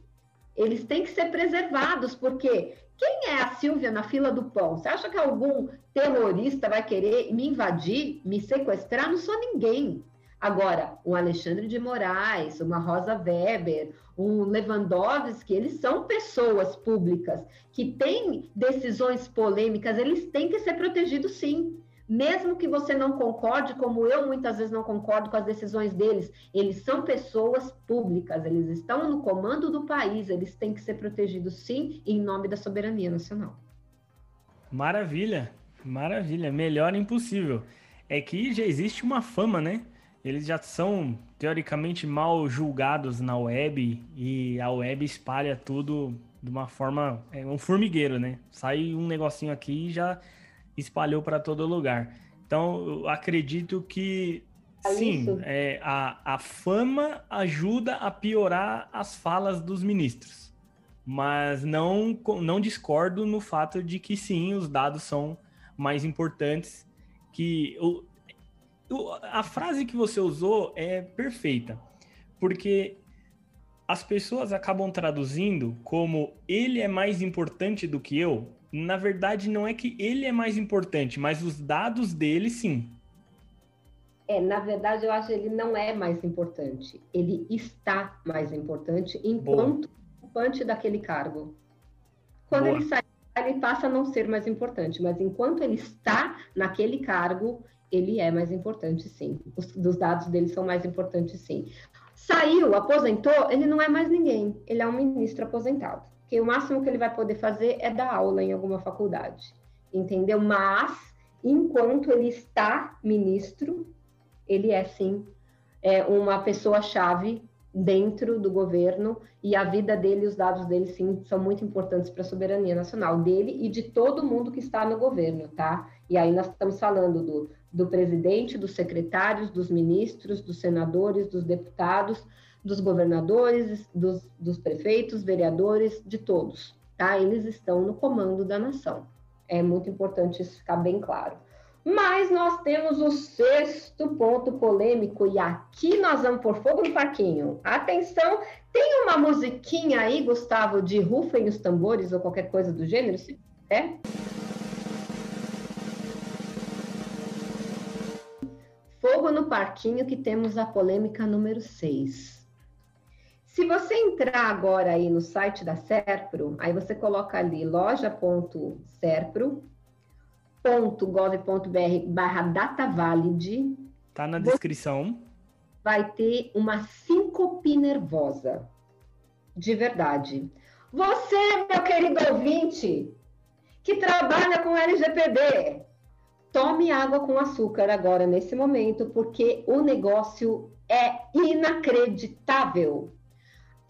Eles têm que ser preservados, porque quem é a Silvia na fila do pão? Você acha que algum terrorista vai querer me invadir, me sequestrar? Não sou ninguém. Agora, um Alexandre de Moraes, uma Rosa Weber, um Lewandowski, eles são pessoas públicas que têm decisões polêmicas, eles têm que ser protegidos sim mesmo que você não concorde, como eu muitas vezes não concordo com as decisões deles, eles são pessoas públicas, eles estão no comando do país, eles têm que ser protegidos sim, em nome da soberania nacional. Maravilha, maravilha, melhor impossível. É que já existe uma fama, né? Eles já são teoricamente mal julgados na web e a web espalha tudo de uma forma, é um formigueiro, né? Sai um negocinho aqui e já espalhou para todo lugar. Então, eu acredito que é sim, é, a, a fama ajuda a piorar as falas dos ministros. Mas não, não discordo no fato de que sim, os dados são mais importantes. Que o, o, a frase que você usou é perfeita, porque as pessoas acabam traduzindo como ele é mais importante do que eu, na verdade, não é que ele é mais importante, mas os dados dele, sim. É, na verdade, eu acho que ele não é mais importante. Ele está mais importante enquanto ocupante daquele cargo. Quando Boa. ele sair ele passa a não ser mais importante, mas enquanto ele está naquele cargo, ele é mais importante, sim. Os dos dados dele são mais importantes, sim. Saiu, aposentou, ele não é mais ninguém, ele é um ministro aposentado. Que o máximo que ele vai poder fazer é dar aula em alguma faculdade, entendeu? Mas enquanto ele está ministro, ele é sim é, uma pessoa-chave dentro do governo e a vida dele, os dados dele, sim, são muito importantes para a soberania nacional dele e de todo mundo que está no governo, tá? E aí nós estamos falando do, do presidente, dos secretários, dos ministros, dos senadores, dos deputados, dos governadores, dos, dos prefeitos, vereadores, de todos, tá? Eles estão no comando da nação. É muito importante isso ficar bem claro. Mas nós temos o sexto ponto polêmico e aqui nós vamos por fogo no parquinho. Atenção, tem uma musiquinha aí, Gustavo, de rufem os tambores ou qualquer coisa do gênero? É? Fogo no parquinho que temos a polêmica número 6. Se você entrar agora aí no site da Serpro, aí você coloca ali loja.serpro www.gov.br barra datavalid. Tá na descrição. Vai ter uma síncope nervosa. De verdade. Você, meu querido ouvinte, que trabalha com LGPD, tome água com açúcar agora, nesse momento, porque o negócio é inacreditável.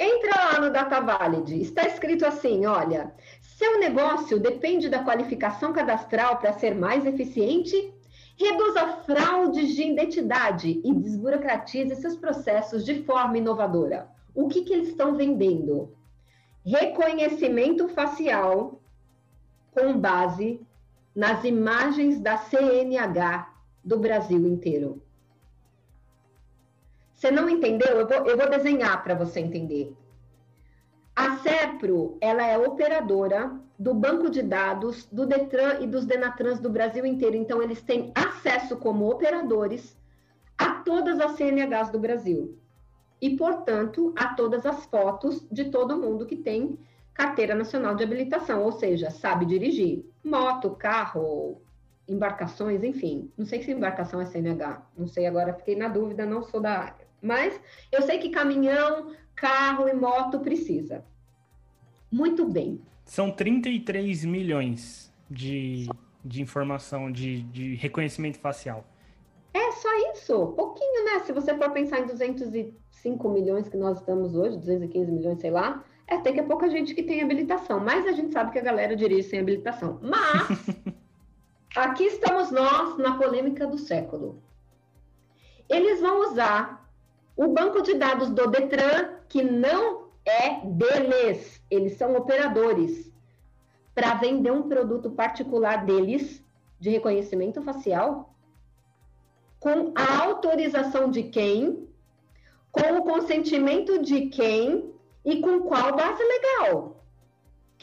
Entra lá no DataValid, está escrito assim, olha, seu negócio depende da qualificação cadastral para ser mais eficiente? Reduza fraudes de identidade e desburocratize seus processos de forma inovadora. O que, que eles estão vendendo? Reconhecimento facial com base nas imagens da CNH do Brasil inteiro. Você não entendeu? Eu vou, eu vou desenhar para você entender. A CEPRO, ela é operadora do banco de dados do Detran e dos Denatrans do Brasil inteiro. Então, eles têm acesso como operadores a todas as CNHs do Brasil. E, portanto, a todas as fotos de todo mundo que tem carteira nacional de habilitação, ou seja, sabe dirigir moto, carro, embarcações, enfim. Não sei se embarcação é CNH, não sei agora, fiquei na dúvida, não sou da área. Mas eu sei que caminhão, carro e moto precisa. Muito bem. São 33 milhões de, de informação, de, de reconhecimento facial. É só isso, pouquinho, né? Se você for pensar em 205 milhões que nós estamos hoje, 215 milhões, sei lá, é até que é pouca gente que tem habilitação. Mas a gente sabe que a galera dirige sem habilitação. Mas aqui estamos nós na polêmica do século. Eles vão usar o banco de dados do Detran, que não é deles, eles são operadores, para vender um produto particular deles, de reconhecimento facial, com a autorização de quem, com o consentimento de quem e com qual base legal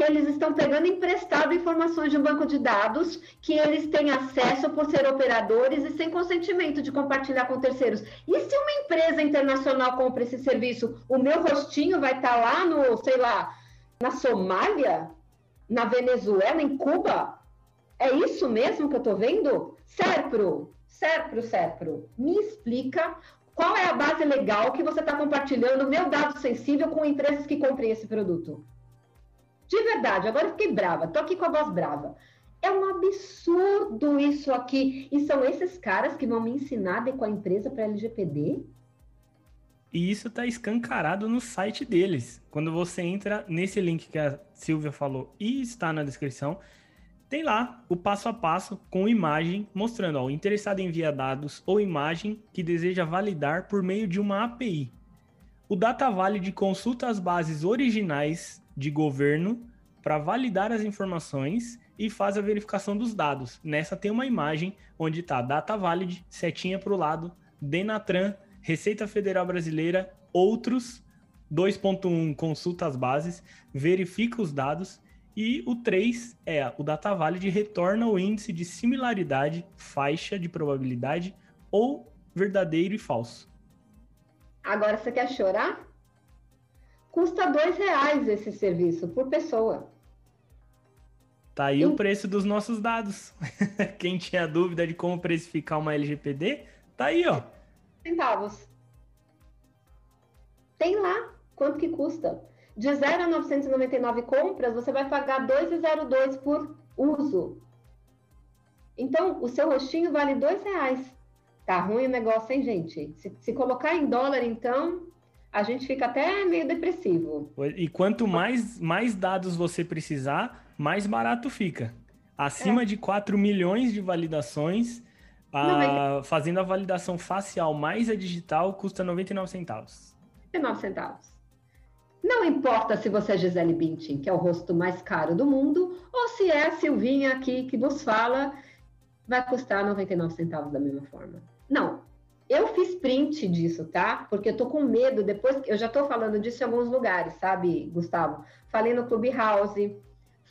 que eles estão pegando emprestado informações de um banco de dados que eles têm acesso por ser operadores e sem consentimento de compartilhar com terceiros. E se uma empresa internacional compra esse serviço, o meu rostinho vai estar lá no, sei lá, na Somália, na Venezuela, em Cuba? É isso mesmo que eu estou vendo? Serpro, Serpro, Serpro, me explica qual é a base legal que você está compartilhando meu dado sensível com empresas que comprem esse produto. De verdade, agora eu fiquei brava, tô aqui com a voz brava. É um absurdo isso aqui. E são esses caras que vão me ensinar a com a empresa para LGPD? E isso está escancarado no site deles. Quando você entra nesse link que a Silvia falou e está na descrição, tem lá o passo a passo com imagem mostrando ó, o interessado envia dados ou imagem que deseja validar por meio de uma API. O DataValid consulta as bases originais de governo para validar as informações e faz a verificação dos dados. Nessa tem uma imagem onde está data valid, setinha para o lado, Denatran, Receita Federal Brasileira, outros, 2.1 consulta as bases, verifica os dados e o 3 é o data valid retorna o índice de similaridade, faixa de probabilidade ou verdadeiro e falso. Agora você quer chorar? Custa dois reais esse serviço por pessoa. Tá aí o preço dos nossos dados. Quem tinha dúvida de como precificar uma LGPD, tá aí, ó. Centavos. Tem lá quanto que custa. De 0 a 999 compras, você vai pagar 2,02 por uso. Então, o seu rostinho vale dois reais. Tá ruim o negócio, hein, gente? Se, se colocar em dólar, então, a gente fica até meio depressivo. E quanto mais, mais dados você precisar, mais barato fica. Acima é. de 4 milhões de validações, a, Não, fazendo a validação facial mais a digital, custa 99 centavos. 99 centavos. Não importa se você é Gisele Bündchen, que é o rosto mais caro do mundo, ou se é a Silvinha aqui que vos fala, vai custar 99 centavos da mesma forma. Não, eu fiz print disso, tá? Porque eu tô com medo depois, eu já tô falando disso em alguns lugares, sabe, Gustavo? Falei no Clubhouse,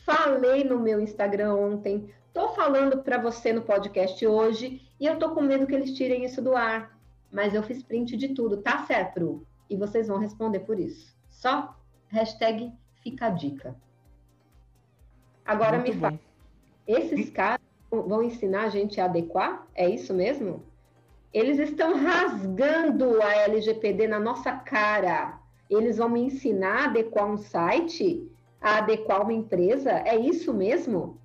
falei no meu Instagram ontem, tô falando para você no podcast hoje, e eu tô com medo que eles tirem isso do ar. Mas eu fiz print de tudo, tá certo? E vocês vão responder por isso. Só hashtag fica a dica. Agora Muito me fala, esses caras vão ensinar a gente a adequar? É isso mesmo? Eles estão rasgando a LGPD na nossa cara. Eles vão me ensinar a adequar um site, a adequar uma empresa? É isso mesmo?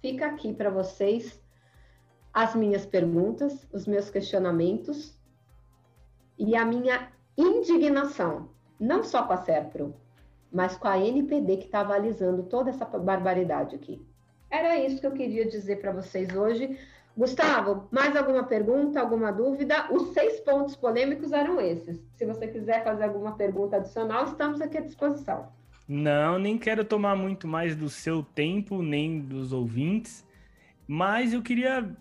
Fica aqui para vocês as minhas perguntas, os meus questionamentos e a minha indignação, não só com a Serpro, mas com a NPD que está avalizando toda essa barbaridade aqui. Era isso que eu queria dizer para vocês hoje. Gustavo, mais alguma pergunta, alguma dúvida? Os seis pontos polêmicos eram esses. Se você quiser fazer alguma pergunta adicional, estamos aqui à disposição. Não, nem quero tomar muito mais do seu tempo, nem dos ouvintes, mas eu queria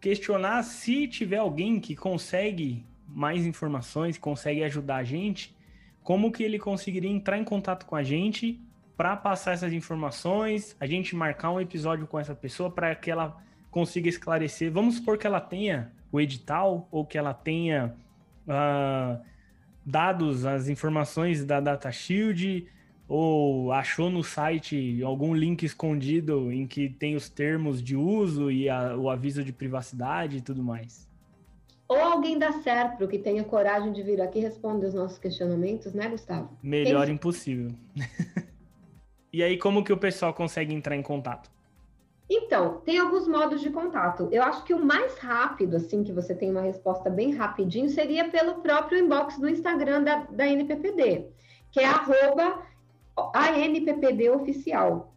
questionar se tiver alguém que consegue mais informações, consegue ajudar a gente, como que ele conseguiria entrar em contato com a gente para passar essas informações, a gente marcar um episódio com essa pessoa para que ela consiga esclarecer. Vamos supor que ela tenha o edital ou que ela tenha uh, dados, as informações da Data Shield, ou achou no site algum link escondido em que tem os termos de uso e a, o aviso de privacidade e tudo mais ou alguém da Serpro que tenha coragem de vir aqui responder os nossos questionamentos, né, Gustavo? Melhor Quem... impossível. e aí, como que o pessoal consegue entrar em contato? Então, tem alguns modos de contato. Eu acho que o mais rápido, assim, que você tem uma resposta bem rapidinho, seria pelo próprio inbox do Instagram da, da NPPD, que é arroba ANPPD oficial.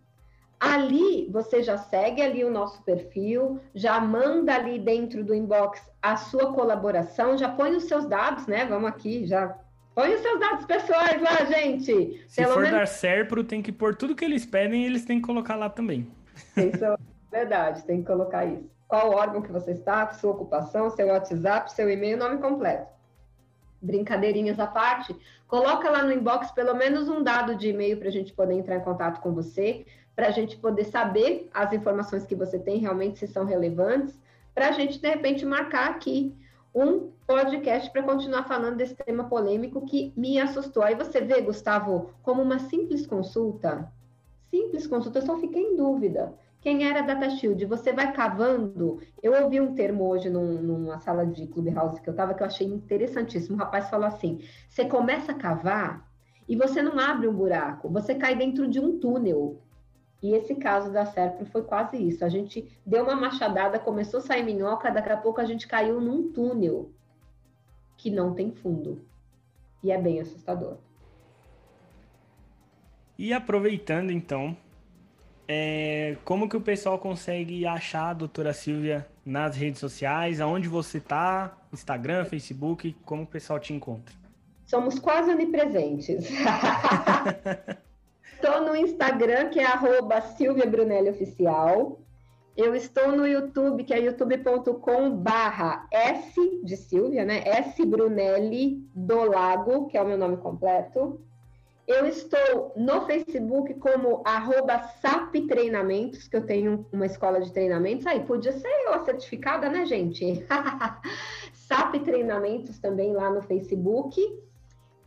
Ali você já segue ali o nosso perfil, já manda ali dentro do inbox a sua colaboração, já põe os seus dados, né? Vamos aqui, já põe os seus dados pessoais lá, gente. Se Pelo for menos... dar Serpro, tem que pôr tudo que eles pedem, eles têm que colocar lá também. Isso é verdade, tem que colocar isso. Qual órgão que você está, sua ocupação, seu WhatsApp, seu e-mail, nome completo. Brincadeirinhas à parte, coloca lá no inbox pelo menos um dado de e-mail para a gente poder entrar em contato com você para a gente poder saber as informações que você tem realmente se são relevantes, para a gente, de repente, marcar aqui um podcast para continuar falando desse tema polêmico que me assustou. Aí você vê, Gustavo, como uma simples consulta, simples consulta, eu só fiquei em dúvida. Quem era Data Shield? Você vai cavando. Eu ouvi um termo hoje num, numa sala de Clubhouse que eu estava que eu achei interessantíssimo. O rapaz falou assim: você começa a cavar e você não abre um buraco, você cai dentro de um túnel. E esse caso da Serpro foi quase isso. A gente deu uma machadada, começou a sair minhoca, daqui a pouco a gente caiu num túnel que não tem fundo. E é bem assustador. E aproveitando então, é, como que o pessoal consegue achar a doutora Silvia nas redes sociais? Aonde você está? Instagram, Facebook? Como o pessoal te encontra? Somos quase onipresentes. estou no Instagram, que é arroba Silvia Brunelli Oficial. Eu estou no YouTube, que é youtube.com barra S de Silvia, né? S Brunelli do Lago, que é o meu nome completo. Eu estou no Facebook como arroba SAP Treinamentos, que eu tenho uma escola de treinamentos. Aí, podia ser eu a certificada, né, gente? SAP Treinamentos também lá no Facebook.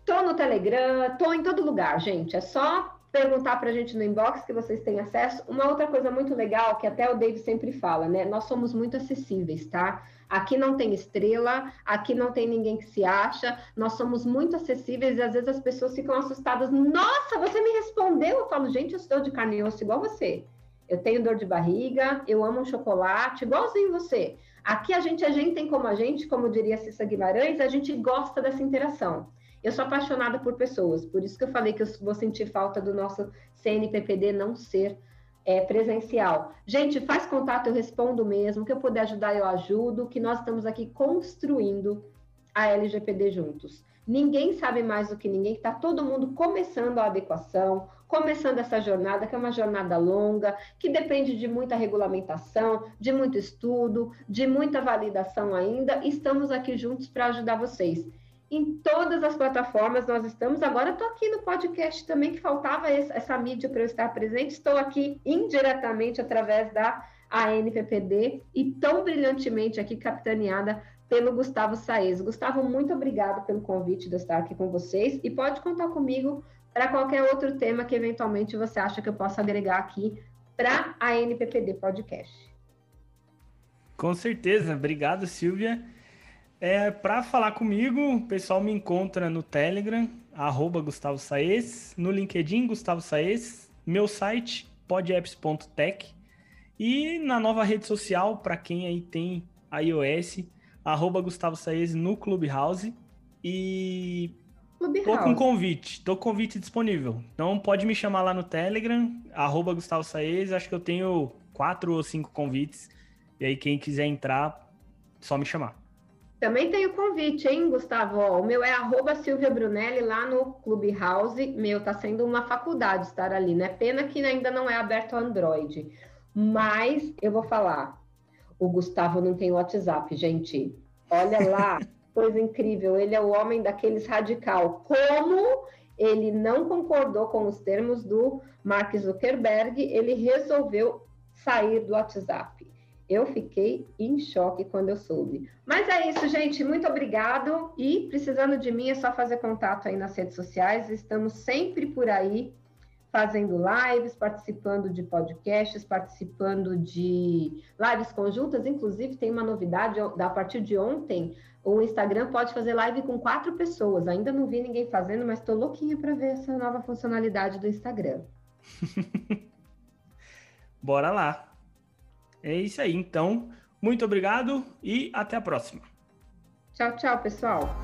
Tô no Telegram, tô em todo lugar, gente. É só perguntar para a gente no inbox que vocês têm acesso. Uma outra coisa muito legal que até o Dave sempre fala, né? Nós somos muito acessíveis, tá? Aqui não tem estrela, aqui não tem ninguém que se acha, nós somos muito acessíveis e às vezes as pessoas ficam assustadas. Nossa, você me respondeu? Eu falo, gente, eu estou de carne e osso igual você. Eu tenho dor de barriga, eu amo um chocolate, igualzinho você. Aqui a gente, a gente tem como a gente, como diria Cissa Guimarães, a gente gosta dessa interação. Eu sou apaixonada por pessoas, por isso que eu falei que eu vou sentir falta do nosso CNPPD não ser é, presencial. Gente, faz contato, eu respondo mesmo. Que eu puder ajudar, eu ajudo. Que nós estamos aqui construindo a LGPD juntos. Ninguém sabe mais do que ninguém, está todo mundo começando a adequação, começando essa jornada, que é uma jornada longa, que depende de muita regulamentação, de muito estudo, de muita validação ainda. Estamos aqui juntos para ajudar vocês em todas as plataformas nós estamos. Agora estou aqui no podcast também, que faltava essa mídia para eu estar presente. Estou aqui indiretamente através da ANPPD e tão brilhantemente aqui capitaneada pelo Gustavo Saez. Gustavo, muito obrigado pelo convite de estar aqui com vocês e pode contar comigo para qualquer outro tema que eventualmente você acha que eu possa agregar aqui para a ANPPD Podcast. Com certeza. Obrigado, Silvia. É, para falar comigo, o pessoal me encontra no Telegram, arroba Gustavo Saez, no LinkedIn, Gustavo Saez, meu site, podapps.tech, e na nova rede social, para quem aí tem iOS, arroba Gustavo Saez no Clubhouse. E Clubhouse. tô com convite, tô com convite disponível. Então pode me chamar lá no Telegram, arroba Gustavo Saez, acho que eu tenho quatro ou cinco convites. E aí quem quiser entrar, só me chamar. Também tem o convite, hein, Gustavo? o meu é arroba Silvia Brunelli lá no Clubhouse. Meu, tá sendo uma faculdade estar ali, né? Pena que ainda não é aberto ao Android. Mas eu vou falar. O Gustavo não tem WhatsApp, gente. Olha lá, coisa incrível. Ele é o homem daqueles radical. Como ele não concordou com os termos do Mark Zuckerberg, ele resolveu sair do WhatsApp. Eu fiquei em choque quando eu soube. Mas é isso, gente. Muito obrigado. E precisando de mim, é só fazer contato aí nas redes sociais. Estamos sempre por aí fazendo lives, participando de podcasts, participando de lives conjuntas. Inclusive, tem uma novidade a partir de ontem. O Instagram pode fazer live com quatro pessoas. Ainda não vi ninguém fazendo, mas estou louquinha para ver essa nova funcionalidade do Instagram. Bora lá. É isso aí. Então, muito obrigado e até a próxima. Tchau, tchau, pessoal.